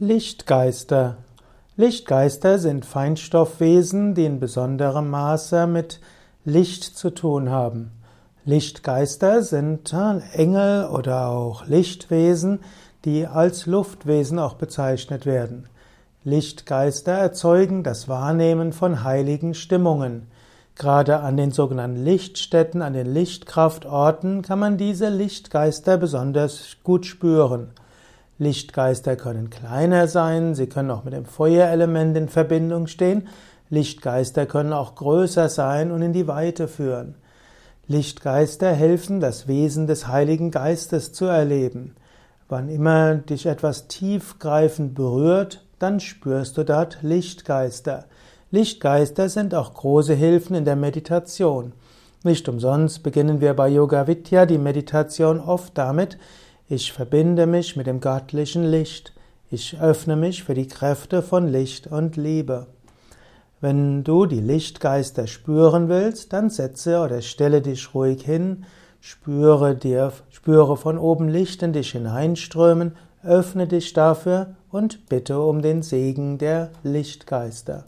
Lichtgeister. Lichtgeister sind Feinstoffwesen, die in besonderem Maße mit Licht zu tun haben. Lichtgeister sind äh, Engel oder auch Lichtwesen, die als Luftwesen auch bezeichnet werden. Lichtgeister erzeugen das Wahrnehmen von heiligen Stimmungen. Gerade an den sogenannten Lichtstätten, an den Lichtkraftorten kann man diese Lichtgeister besonders gut spüren. Lichtgeister können kleiner sein, sie können auch mit dem Feuerelement in Verbindung stehen. Lichtgeister können auch größer sein und in die Weite führen. Lichtgeister helfen, das Wesen des Heiligen Geistes zu erleben. Wann immer dich etwas tiefgreifend berührt, dann spürst du dort Lichtgeister. Lichtgeister sind auch große Hilfen in der Meditation. Nicht umsonst beginnen wir bei Yoga Vidya die Meditation oft damit, ich verbinde mich mit dem göttlichen Licht. Ich öffne mich für die Kräfte von Licht und Liebe. Wenn du die Lichtgeister spüren willst, dann setze oder stelle dich ruhig hin, spüre dir, spüre von oben Licht in dich hineinströmen, öffne dich dafür und bitte um den Segen der Lichtgeister.